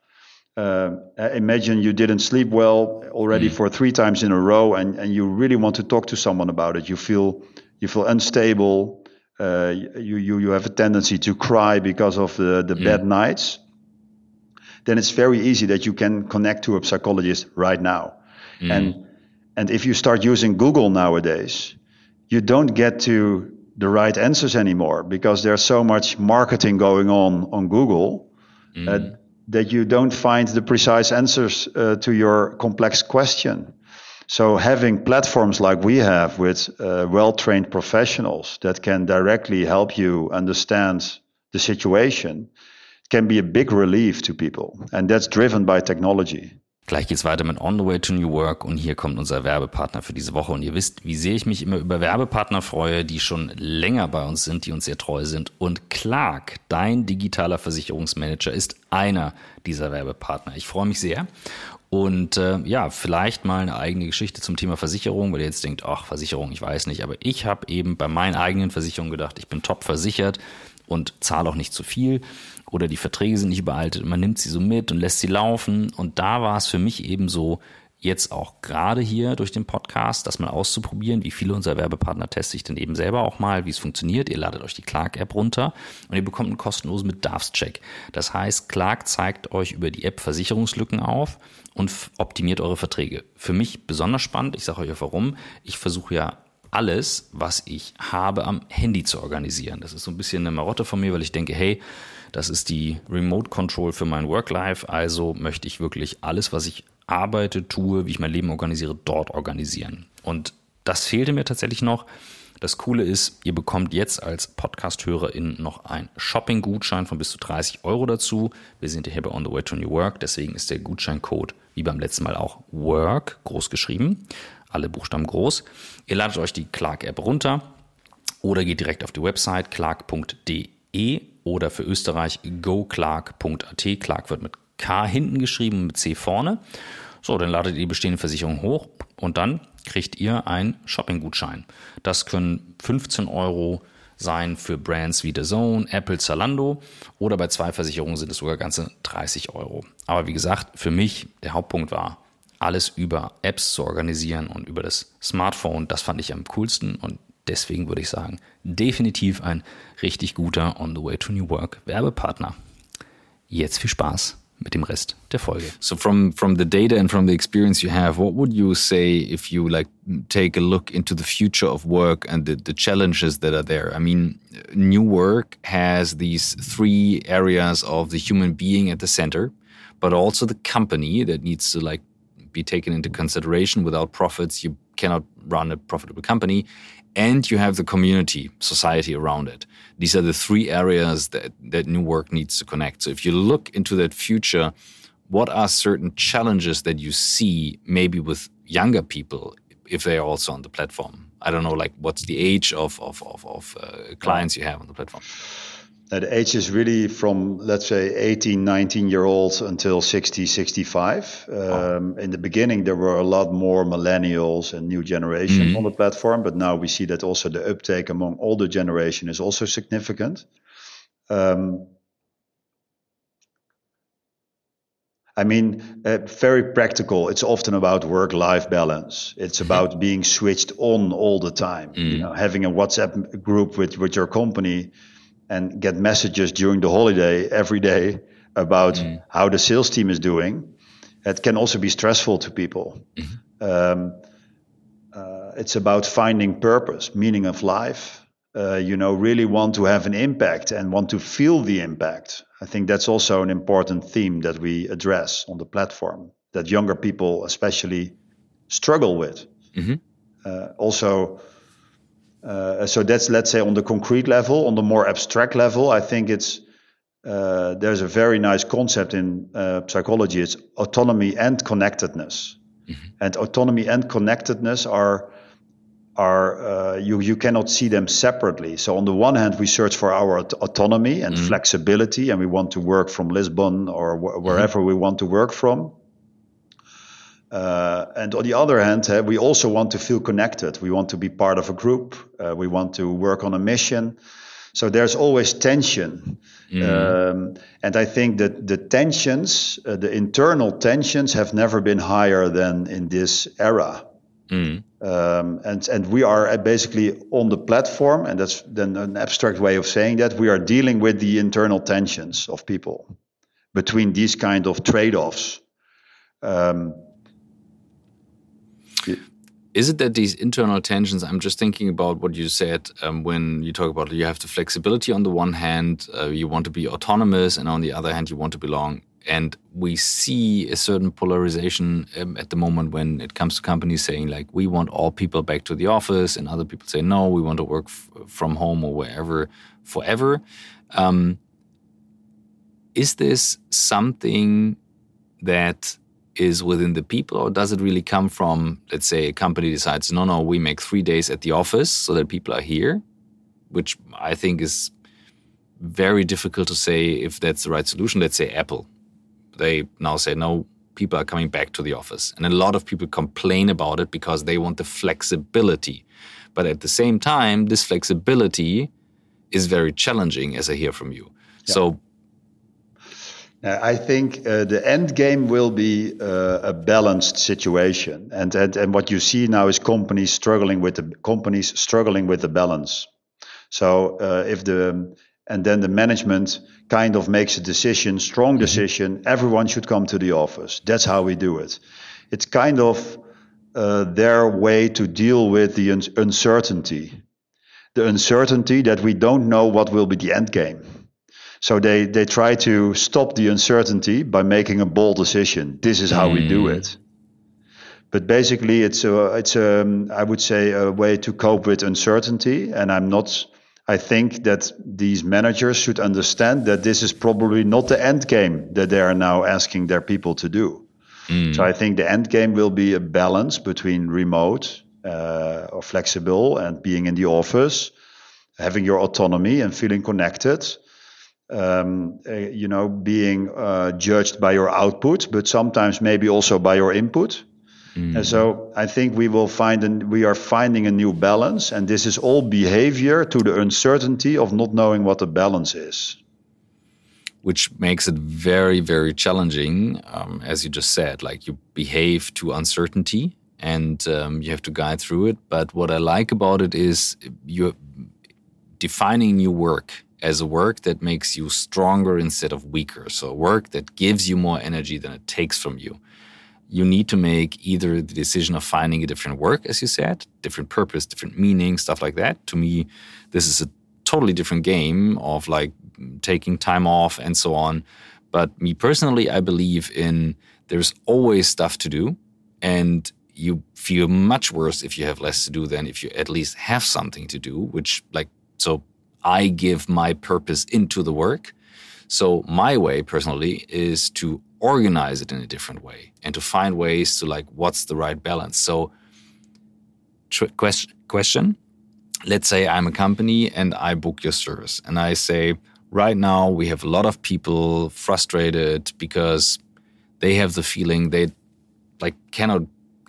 [SPEAKER 2] Uh, imagine you didn't sleep well already mm. for three times in a row, and, and you really want to talk to someone about it. You feel you feel unstable. Uh, you, you you have a tendency to cry because of the the mm. bad nights. Then it's very easy that you can connect to a psychologist right now, mm. and and if you start using Google nowadays, you don't get to the right answers anymore because there's so much marketing going on on Google mm. uh, that you don't find the precise answers uh, to your complex question. So having platforms like we have with uh, well-trained professionals that can directly help you understand the situation can be a big relief to people, and that's driven by technology.
[SPEAKER 1] Gleich geht's weiter mit On the Way to New Work und hier kommt unser Werbepartner für diese Woche. Und ihr wisst, wie sehr ich mich immer über Werbepartner freue, die schon länger bei uns sind, die uns sehr treu sind. Und Clark, dein digitaler Versicherungsmanager, ist einer dieser Werbepartner. Ich freue mich sehr. Und äh, ja, vielleicht mal eine eigene Geschichte zum Thema Versicherung, weil ihr jetzt denkt, ach, Versicherung, ich weiß nicht. Aber ich habe eben bei meinen eigenen Versicherungen gedacht, ich bin top versichert und zahle auch nicht zu viel oder die Verträge sind nicht überaltet. Man nimmt sie so mit und lässt sie laufen. Und da war es für mich eben so, jetzt auch gerade hier durch den Podcast, das mal auszuprobieren. Wie viele unserer Werbepartner teste ich denn eben selber auch mal, wie es funktioniert. Ihr ladet euch die Clark-App runter und ihr bekommt einen kostenlosen Bedarfscheck. Das heißt, Clark zeigt euch über die App Versicherungslücken auf und optimiert eure Verträge. Für mich besonders spannend, ich sage euch auch warum. Ich versuche ja alles, was ich habe, am Handy zu organisieren. Das ist so ein bisschen eine Marotte von mir, weil ich denke, hey, das ist die Remote Control für mein Work-Life. Also möchte ich wirklich alles, was ich arbeite, tue, wie ich mein Leben organisiere, dort organisieren. Und das fehlte mir tatsächlich noch. Das Coole ist, ihr bekommt jetzt als Podcast-HörerInnen noch einen Shopping-Gutschein von bis zu 30 Euro dazu. Wir sind ja hier bei On the Way to New Work, deswegen ist der Gutscheincode wie beim letzten Mal auch Work groß geschrieben. Alle Buchstaben groß. Ihr ladet euch die Clark-App runter oder geht direkt auf die Website clark.de oder für Österreich goclark.at. Clark wird mit K hinten geschrieben, mit C vorne. So, dann ladet ihr die bestehende Versicherung hoch und dann kriegt ihr einen Shopping-Gutschein. Das können 15 Euro sein für Brands wie The Zone, Apple, Zalando oder bei zwei Versicherungen sind es sogar ganze 30 Euro. Aber wie gesagt, für mich der Hauptpunkt war, alles über Apps zu organisieren und über das Smartphone, das fand ich am coolsten und deswegen würde ich sagen, definitiv ein richtig guter On the Way to New Work Werbepartner. Jetzt viel Spaß mit dem Rest der Folge. So from from the data and from the experience you have, what would you say if you like take a look into the future of work and the, the challenges that are there? I mean, new work has these three areas of the human being at the center, but also the company that needs to like be taken into consideration. Without profits, you cannot run a profitable company and you have the community, society around it. These are the three areas that, that new work needs to connect. So if you look into that future, what are certain challenges that you see maybe with younger people if they are also on the platform? I don't know, like what's the age of, of, of, of uh, clients you have on the platform?
[SPEAKER 2] The age is really from let's say 18 19 year olds until 60 65 um, oh. in the beginning there were a lot more millennials and new generation mm-hmm. on the platform but now we see that also the uptake among older generation is also significant um, I mean, uh, very practical. It's often about work-life balance. It's mm-hmm. about being switched on all the time. Mm. You know, having a WhatsApp group with with your company and get messages during the holiday every day about mm. how the sales team is doing, it can also be stressful to people. Mm-hmm. Um, uh, it's about finding purpose, meaning of life. Uh, you know, really want to have an impact and want to feel the impact. I think that's also an important theme that we address on the platform that younger people, especially, struggle with. Mm-hmm. Uh, also, uh, so that's let's say on the concrete level. On the more abstract level, I think it's uh, there's a very nice concept in uh, psychology. It's autonomy and connectedness, mm-hmm. and autonomy and connectedness are are uh, you you cannot see them separately. So on the one hand, we search for our aut- autonomy and mm-hmm. flexibility, and we want to work from Lisbon or wh- wherever mm-hmm. we want to work from. Uh, and on the other hand, uh, we also want to feel connected. We want to be part of a group. Uh, we want to work on a mission. So there's always tension. Mm. Um, and I think that the tensions, uh, the internal tensions, have never been higher than in this era. Mm. Um, and and we are basically on the platform, and that's then an abstract way of saying that we are dealing with the internal tensions of people between these kind of trade-offs. Um,
[SPEAKER 1] is it that these internal tensions? I'm just thinking about what you said um, when you talk about you have the flexibility on the one hand, uh, you want to be autonomous, and on the other hand, you want to belong. And we see a certain polarization um, at the moment when it comes to companies saying like we want all people back to the office, and other people say no, we want to work from home or wherever forever. Um, is this something that is within the people, or does it really come from, let's say, a company decides, no, no, we make three days at the office so that people are here, which I think is very difficult to say if that's the right solution. Let's say Apple. They now say, no, people are coming back to the office. And a lot of people complain about it because they want the flexibility. But at the same time, this flexibility is very challenging, as I hear from you. Yeah. So
[SPEAKER 2] uh, I think uh, the end game will be uh, a balanced situation, and, and and what you see now is companies struggling with the companies struggling with the balance. So uh, if the and then the management kind of makes a decision, strong mm-hmm. decision, everyone should come to the office. That's how we do it. It's kind of uh, their way to deal with the un- uncertainty, the uncertainty that we don't know what will be the end game. So they they try to stop the uncertainty by making a bold decision. This is how mm. we do hmm. it. But basically, it's a it's a I would say a way to cope with uncertainty. And I'm not. I think that these managers should understand that this is probably not the end game that they are now asking their people to do. Mm. So I think the end game will be a balance between remote uh, or flexible and being in the office, having your autonomy and feeling connected um, uh, you know, being uh, judged by your output, but sometimes maybe also by your input. Mm. And so I think we will find and we are finding a new balance, and this is all behavior to the uncertainty of not knowing what the balance is.
[SPEAKER 1] Which makes it very, very challenging, um, as you just said. Like you behave to uncertainty, and um, you have to guide through it. But what I like about it is you're defining new work as a work that makes you stronger instead of weaker. So, work that gives you more energy than it takes from you. You need to make either the decision of finding a different work, as you said, different purpose, different meaning, stuff like that. To me, this is a totally different game of like taking time off and so on. But me personally, I believe in there's always stuff to do. And you feel much worse if you have less to do than if you at least have something to do, which, like, so I give my purpose into the work. So my way personally is to organize it in a different way and to find ways to like what's the right balance. So question question let's say I'm a company and I book your service and I say right now we have a lot of people frustrated because they have the feeling they like cannot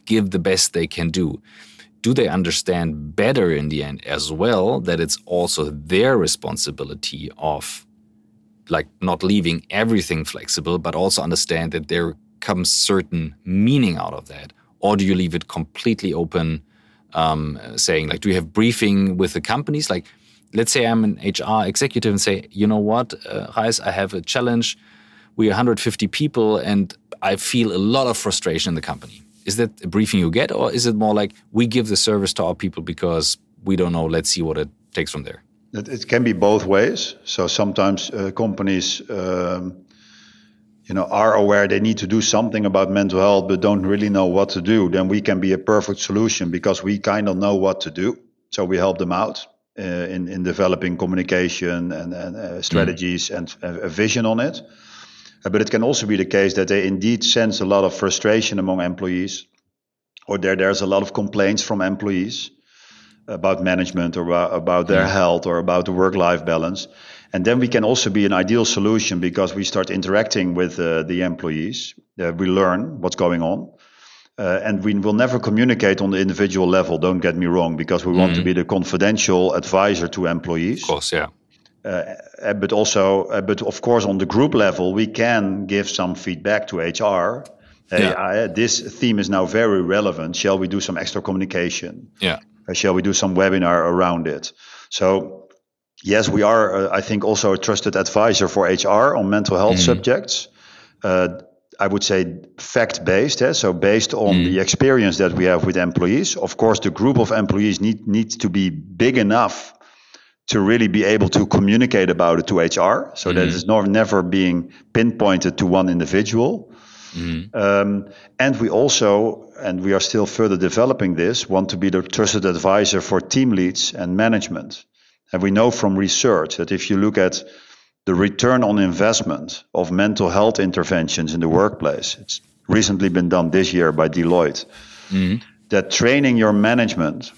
[SPEAKER 1] give the best they can do do they understand better in the end as well that it's also their responsibility of like not leaving everything flexible but also understand that there comes certain meaning out of that? Or do you leave it completely open um, saying like do you have briefing with the companies? Like let's say i'm an hr executive and say you know what uh, Gijs, i have a challenge. We're 150 people and i feel a lot of frustration in the company is that a briefing you get, or is it more like we give the service to our people because we don't know? Let's see what it takes from there.
[SPEAKER 2] It, it can be both ways. So sometimes uh, companies, um, you know, are aware they need to do something about mental health, but don't really know what to do. Then we can be a perfect solution because we kind of know what to do. So we help them out. Uh, in, in developing communication and, and uh, strategies mm. and a vision on it. Uh, but it can also be the case that they indeed sense a lot of frustration among employees, or there there's a lot of complaints from employees about management or about their health or about the work-life balance. And then we can also be an ideal solution because we start interacting with uh, the employees. Uh, we learn what's going on. Uh, and we will never communicate on the individual level, don't get me wrong, because we mm. want to mm. be the confidential advisor to employees.
[SPEAKER 1] Of course, yeah.
[SPEAKER 2] Uh, uh, but also, uh, but of course, on the group level, we can give some feedback to HR. Hey, yeah. this theme is now very relevant. Shall we do some extra communication?
[SPEAKER 1] Yeah.
[SPEAKER 2] shall we do some webinar around it? So, yes, we are. I think also a trusted advisor for HR on mental health mm. subjects. Uh, I would say, fact based. Eh? So based on mm. the experience that we have with employees. Of course, the group of employees need needs to be big enough to really be able to communicate about it to HR, so mm. that it's not never being pinpointed to one individual. Mm. Um, and we also, and we are still further developing this, want to be the trusted advisor for team leads and management. And we know from research that if you look at the return on investment of mental health interventions in the workplace, it's recently been done this year by Deloitte, mm. that training your management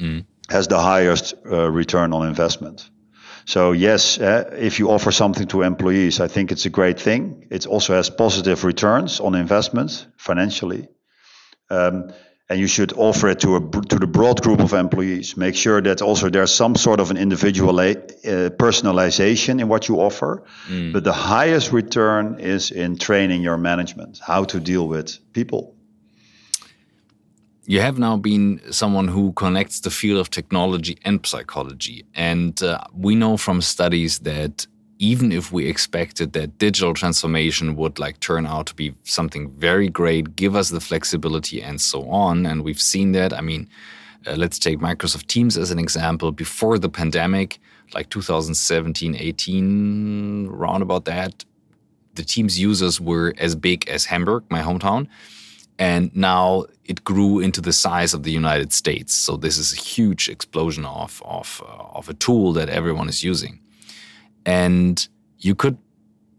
[SPEAKER 2] mm. Has the highest uh, return on investment. So yes, uh, if you offer something to employees, I think it's a great thing. It also has positive returns on investment financially. Um, and you should offer it to a to the broad group of employees. Make sure that also there's some sort of an individual uh, personalization in what you offer. Mm. But the highest return is in training your management how to deal with people.
[SPEAKER 1] You have now been someone who connects the field of technology and psychology, and uh, we know from studies that even if we expected that digital transformation would like turn out to be something very great, give us the flexibility and so on, and we've seen that. I mean, uh, let's take Microsoft Teams as an example. Before the pandemic, like 2017, 18, round about that, the Teams users were as big as Hamburg, my hometown. And now it grew into the size of the United States. So this is a huge explosion of, of, uh, of a tool that everyone is using. And you could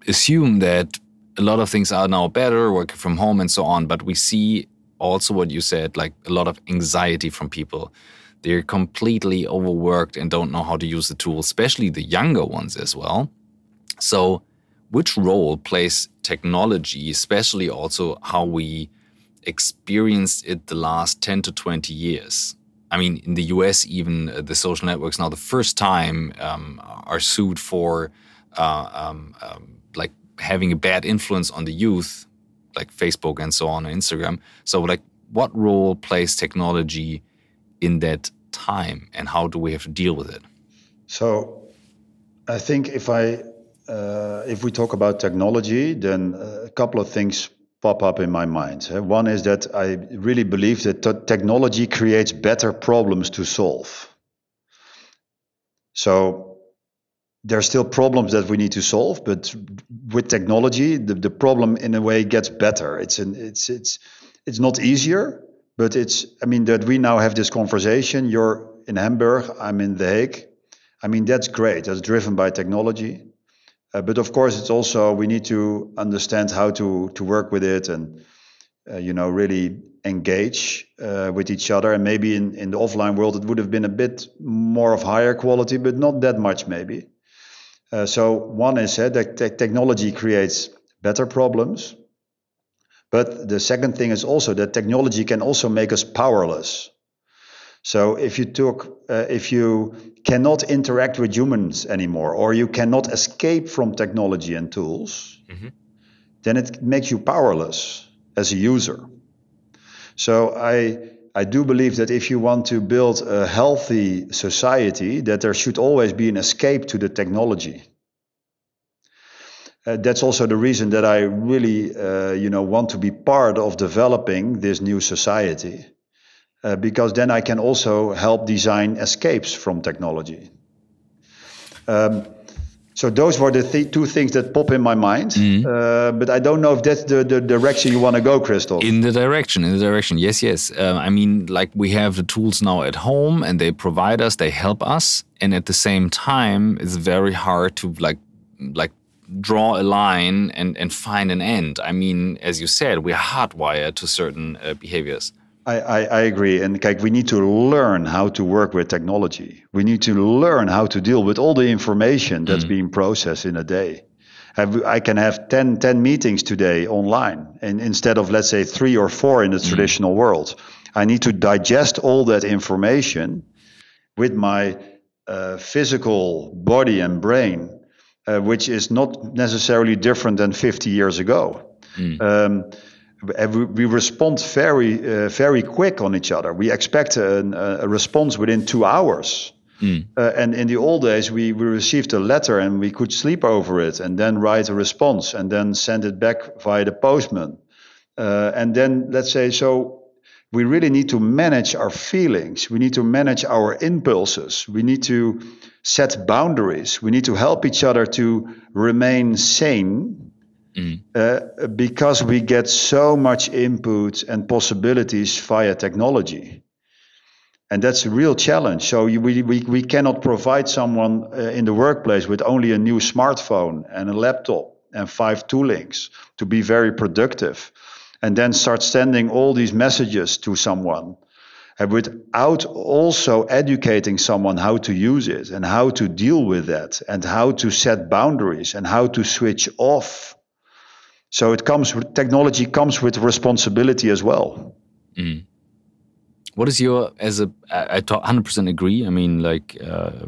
[SPEAKER 1] assume that a lot of things are now better, working from home and so on. But we see also what you said, like a lot of anxiety from people. They're completely overworked and don't know how to use the tool, especially the younger ones as well. So, which role plays technology, especially also how we experienced it the last 10 to 20 years? I mean, in the US, even uh, the social networks now, the first time um, are sued for uh, um, um, like having a bad influence on the youth, like Facebook and so on, and Instagram. So, like, what role plays technology in that time, and how do we have to deal with it?
[SPEAKER 2] So, I think if I uh, if we talk about technology, then a couple of things pop up in my mind. One is that I really believe that t- technology creates better problems to solve. So there are still problems that we need to solve, but with technology, the, the problem in a way gets better. It's an, it's it's it's not easier, but it's I mean that we now have this conversation. You're in Hamburg, I'm in The Hague. I mean that's great. That's driven by technology. Uh, but of course, it's also we need to understand how to to work with it and uh, you know really engage uh, with each other. And maybe in in the offline world, it would have been a bit more of higher quality, but not that much maybe. Uh, so one is uh, that te- technology creates better problems. But the second thing is also that technology can also make us powerless. So if you took, uh, if you cannot interact with humans anymore, or you cannot escape from technology and tools, mm-hmm. then it makes you powerless as a user. So I I do believe that if you want to build a healthy society, that there should always be an escape to the technology. Uh, that's also the reason that I really, uh, you know, want to be part of developing this new society uh, because then I can also help design escapes from technology. Um, so those were the th- two things that pop in my mind, mm-hmm. uh, but I don't know if that's the, the direction you want to go, Christoph.
[SPEAKER 1] In the direction, in the direction, yes, yes. Uh, I mean, like we have the tools now at home, and they provide us, they help us, and at the same time, it's very hard to like, like draw a line and and find an end. I mean, as you said, we're hardwired to certain uh, behaviors.
[SPEAKER 2] I, I, I, agree. And like, we need to learn how to work with technology. We need to learn how to deal with all the information that's mm. being processed in a day. I can have 10, 10 meetings today online, and instead of, let's say, three or four in the mm. traditional world. I need to digest all that information with my uh, physical body and brain, uh, which is not necessarily different than 50 years ago. Mm. Um, we respond very uh, very quick on each other. We expect a, a, response within two hours. Mm. Uh, and in the old days, we, we received a letter and we could sleep over it and then write a response and then send it back via the postman. Uh, and then, let's say, so we really need to manage our feelings. We need to manage our impulses. We need to set boundaries. We need to help each other to remain sane mm. uh, because we get so much input and possibilities via technology. And that's a real challenge. So we, we, we cannot provide someone uh, in the workplace with only a new smartphone and a laptop and five toolings to be very productive and then start sending all these messages to someone and without also educating someone how to use it and how to deal with that and how to set boundaries and how to switch off so it comes technology comes with responsibility as well mm.
[SPEAKER 1] what is your as a i 100% agree i mean like uh,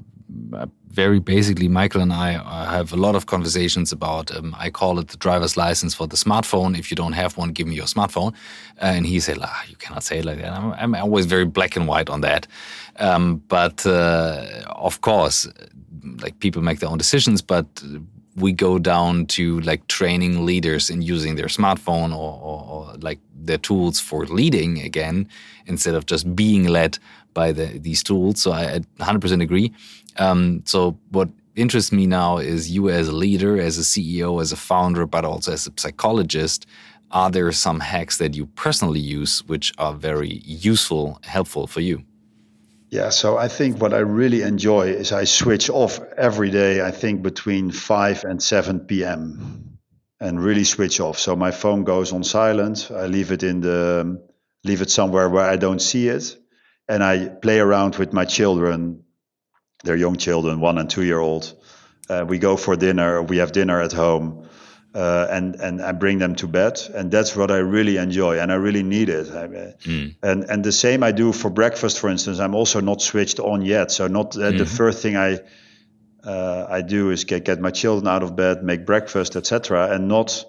[SPEAKER 1] very basically, Michael and I uh, have a lot of conversations about. Um, I call it the driver's license for the smartphone. If you don't have one, give me your smartphone. Uh, and he said, ah, "You cannot say it like that." I'm, I'm, always very black and white on that. Um, but uh, of course, like people make their own decisions, but we go down to like training leaders in using their smartphone or, or, or like their tools for leading again instead of just being led by the, these tools. So I 100% agree. Um, so what interests me now is you as a leader, as a CEO, as a founder, but also as a psychologist. Are there some hacks that you personally use which are very useful, helpful for you?
[SPEAKER 2] Yeah, so I think what I really enjoy is I switch off every day, I think between 5 and 7 p.m. and really switch off. So my phone goes on silent. I leave it in the leave it somewhere where I don't see it and I play around with my children they're young children, one and two year old. Uh, we go for dinner. We have dinner at home, uh, and and I bring them to bed, and that's what I really enjoy, and I really need it. I mm. And and the same I do for breakfast, for instance. I'm also not switched on yet, so not uh, mm-hmm. the first thing I uh, I do is get get my children out of bed, make breakfast, etc., and not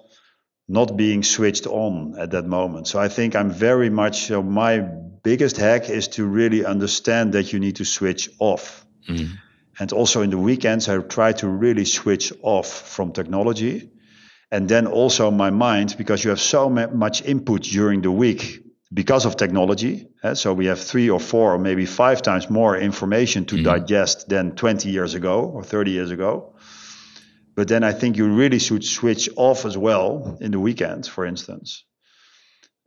[SPEAKER 2] not being switched on at that moment. So I think I'm very much so my biggest hack is to really understand that you need to switch off. Mm. And also in the weekends, I try to really switch off from technology. And then also my mind, because you have so much input during the week because of technology. Eh? So we have three or four or maybe five times more information to mm. digest than 20 years ago or 30 years ago. But then I think you really should switch off as well in the weekend, for instance.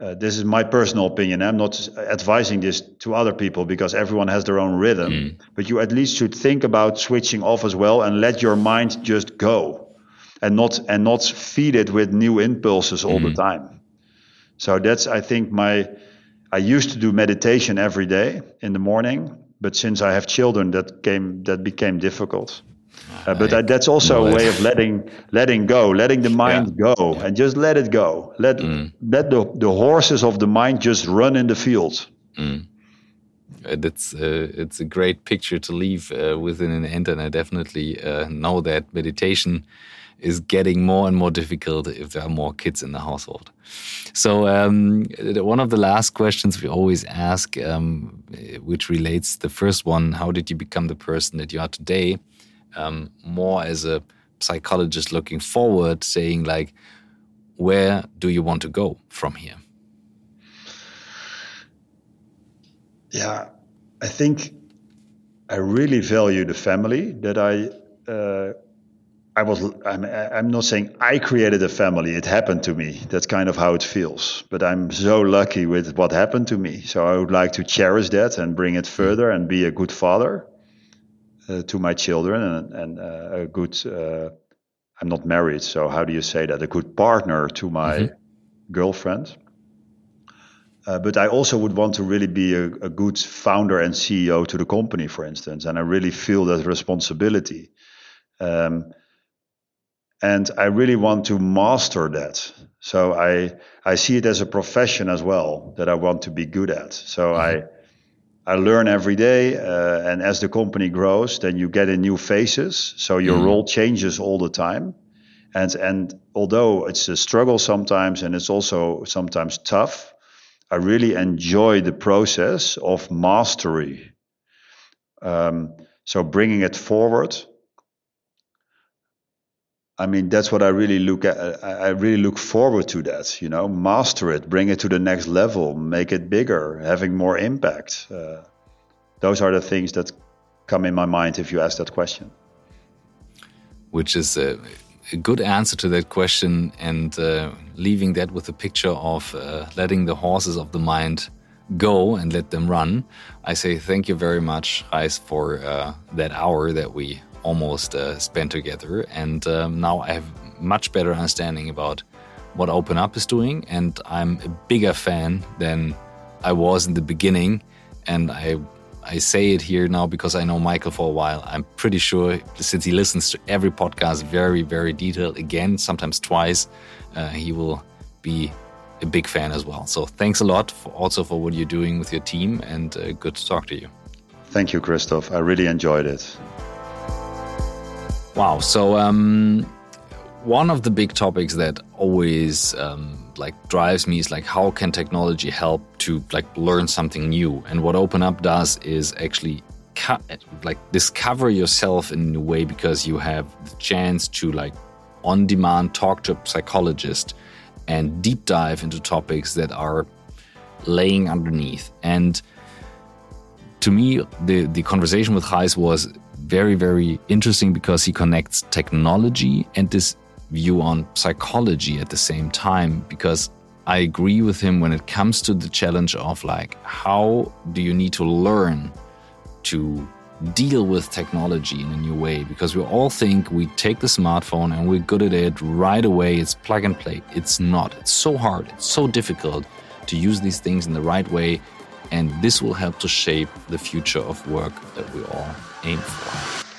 [SPEAKER 2] Uh, this is my personal opinion. I'm not advising this to other people because everyone has their own rhythm. Mm. But you at least should think about switching off as well and let your mind just go, and not and not feed it with new impulses all mm. the time. So that's I think my. I used to do meditation every day in the morning, but since I have children, that came that became difficult. Uh, but that, that's also a way of letting letting go, letting the mind yeah. go, and just let it go. Let mm. let the the horses of the mind just run in the field. Mm.
[SPEAKER 1] That's uh, it's a great picture to leave uh, within an end, and I definitely uh, know that meditation is getting more and more difficult if there are more kids in the household. So, um, one of the last questions we always ask, um, which relates the first one, how did you become the person that you are today? um, more as a psychologist looking forward, saying like, where do you want to go from here?
[SPEAKER 2] Yeah, I think I really value the family that I. Uh, I was. I'm, I'm not saying I created a family. It happened to me. That's kind of how it feels. But I'm so lucky with what happened to me. So I would like to cherish that and bring it further and be a good father uh, to my children and, and uh, a good uh, i'm not married so how do you say that a good partner to my mm-hmm. girlfriend uh, but I also would want to really be a, a, good founder and CEO to the company, for instance, and I really feel that responsibility. Um, and I really want to master that. So I I see it as a profession as well that I want to be good at. So mm-hmm. I I learn every day, uh, and as the company grows, then you get in new phases. So your mm. role changes all the time, and and although it's a struggle sometimes, and it's also sometimes tough, I really enjoy the process of mastery. Um, So bringing it forward. I mean, that's what I really look at. I really look forward to that. You know, master it, bring it to the next level, make it bigger, having more impact. Uh, those are the things that come in my mind if you ask that question.
[SPEAKER 1] Which is a, a good answer to that question, and uh, leaving that with a picture of uh, letting the horses of the mind go and let them run. I say thank you very much, Gijs, for uh, that hour that we almost uh, spent together. And um, now I have much better understanding about what OpenUp is doing, and I'm a bigger fan than I was in the beginning. And I I say it here now because I know Michael for a while. I'm pretty sure since he listens to every podcast very, very detailed, again, sometimes twice, uh, he will be a big fan as well. So thanks a lot for also for what you're doing with your team and uh, good to talk to you.
[SPEAKER 2] Thank you, Christoph. I really enjoyed it.
[SPEAKER 1] Wow. So, um, one of the big topics that always um, like drives me is like how can technology help to like learn something new and what OpenUp does is actually like discover yourself in a way because you have the chance to like on demand talk to a psychologist and deep dive into topics that are laying underneath and to me the the conversation with Gijs was very very interesting because he connects technology and this view on psychology at the same time because I agree with him when it comes to the challenge of like how do you need to learn to deal with technology in a new way? Because we all think we take the smartphone and we're good at it right away. It's plug and play. It's not. It's so hard. It's so difficult to use these things in the right way. And this will help to shape the future of work that we all aim for.